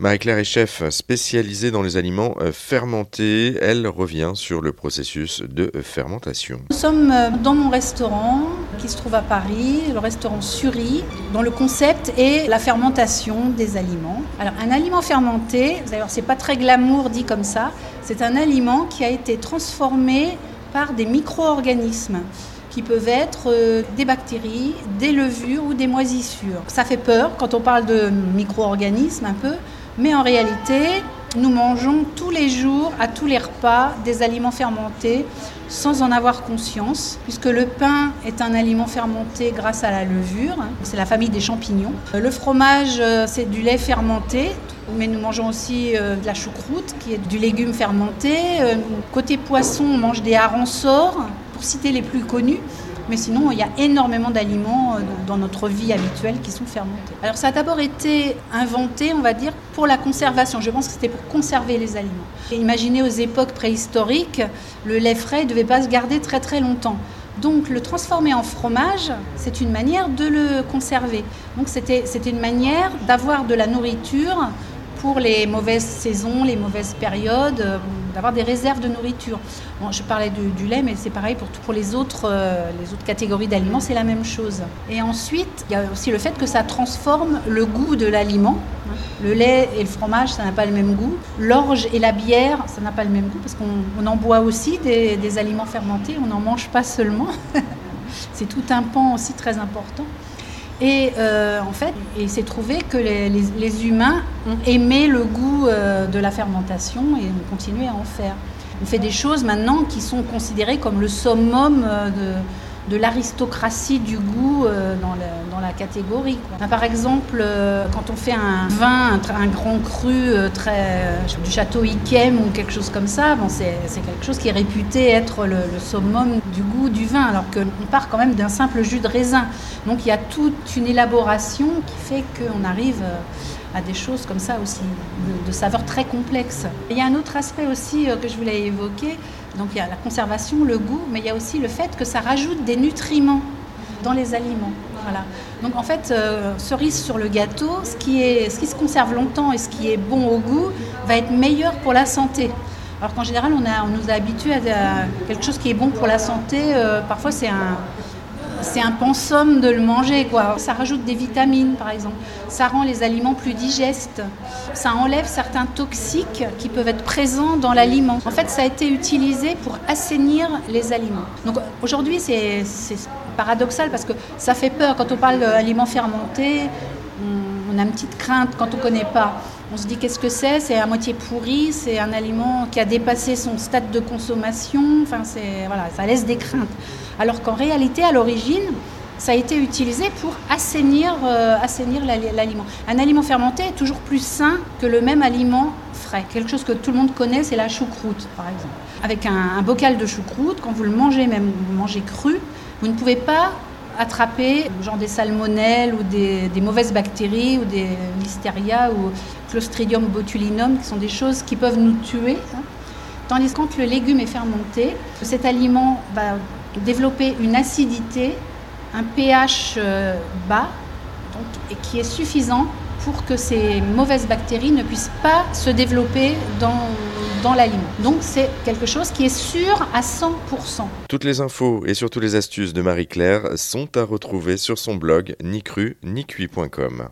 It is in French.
Marie-Claire est chef spécialisée dans les aliments euh, fermentés. Elle revient sur le processus de fermentation. Nous sommes euh, dans mon restaurant qui se trouve à Paris, le restaurant Suri, dont le concept est la fermentation des aliments. Alors un aliment fermenté, d'ailleurs c'est pas très glamour dit comme ça, c'est un aliment qui a été transformé par des micro-organismes qui peuvent être euh, des bactéries, des levures ou des moisissures. Ça fait peur quand on parle de micro-organismes un peu, mais en réalité, nous mangeons tous les jours, à tous les repas, des aliments fermentés sans en avoir conscience, puisque le pain est un aliment fermenté grâce à la levure, c'est la famille des champignons. Le fromage, euh, c'est du lait fermenté, mais nous mangeons aussi euh, de la choucroute, qui est du légume fermenté. Côté poisson, on mange des harensorts, pour citer les plus connus. Mais sinon, il y a énormément d'aliments euh, dans notre vie habituelle qui sont fermentés. Alors ça a d'abord été inventé, on va dire, pour la conservation. Je pense que c'était pour conserver les aliments. imaginez aux époques préhistoriques, le lait frais ne devait pas se garder très très longtemps. Donc le transformer en fromage, c'est une manière de le conserver. Donc c'était une manière d'avoir de la nourriture pour les mauvaises saisons, les mauvaises périodes, euh, d'avoir des réserves de nourriture. Bon, je parlais du, lait, mais c'est pareil pour, les, autres, euh, les autres catégories d'aliments, c'est la même chose. Et ensuite, il y a aussi le fait que ça transforme le goût de l'aliment. Le lait et le fromage, ça n'a pas le même goût. L'orge et la bière, ça n'a pas le même goût, parce qu'on en boit aussi des, des aliments fermentés, on n'en mange pas seulement. c'est tout un pan aussi très important. Et euh, en fait, il s'est trouvé que les, humains ont aimé le goût euh, de la fermentation et ont continué à en faire. On fait des choses maintenant qui sont considérées comme le summum euh, de, l'aristocratie du goût dans, dans, catégorie. Par exemple, euh, quand on fait un vin, un, grand cru euh, très, du château Yquem ou quelque chose comme ça, c'est quelque chose qui est réputé être le, summum du goût du vin, alors qu'on part quand même d'un simple jus de raisin. Donc il y a toute une élaboration qui fait qu'on arrive à des choses comme ça aussi, de saveurs très complexes. il y a un autre aspect aussi que je voulais évoquer, donc il y a la conservation, le goût, mais il y a aussi le fait que ça rajoute des nutriments dans les aliments. Donc en fait, euh, cerise sur le gâteau, ce qui, se conserve longtemps et ce qui est bon au goût va être meilleur pour la santé. Alors qu'en général, on, nous a habitués à, quelque chose qui est bon pour la santé. Euh, parfois, c'est un, c'est pensum de le manger. Ça rajoute des vitamines, par exemple. Ça rend les aliments plus digestes. Ça enlève certains toxiques qui peuvent être présents dans l'aliment. En fait, ça a été utilisé pour assainir les aliments. Donc aujourd'hui, c'est paradoxal parce que ça fait peur quand on parle d'aliments fermentés. On a une petite crainte quand on ne connaît pas. On se dit qu'est-ce que c'est? C'est à moitié pourri, c'est un aliment qui a dépassé son stade de consommation. Enfin, c'est voilà, ça laisse des craintes. Alors qu'en réalité, à l'origine, ça a été utilisé pour assainir, euh, assainir l'aliment. Un aliment fermenté est toujours plus sain que le même aliment frais. Quelque chose que tout le monde connaît, c'est la choucroute, par exemple. Avec un, bocal de choucroute, quand vous le mangez, même vous le mangez cru, vous ne pouvez pas attraper genre des salmonelles ou des, mauvaises bactéries ou des listeria ou clostridium botulinum, qui sont des choses qui peuvent nous tuer. Hein. Tandis que quand le légume est fermenté, cet aliment va développer une acidité, un pH euh, bas, et qui est suffisant pour que ces mauvaises bactéries ne puissent pas se développer dans, dans l'aliment. Donc c'est quelque chose qui est sûr à 100%. Toutes les infos et surtout les astuces de Marie-Claire sont à retrouver sur son blog ni cru ni cuit.com.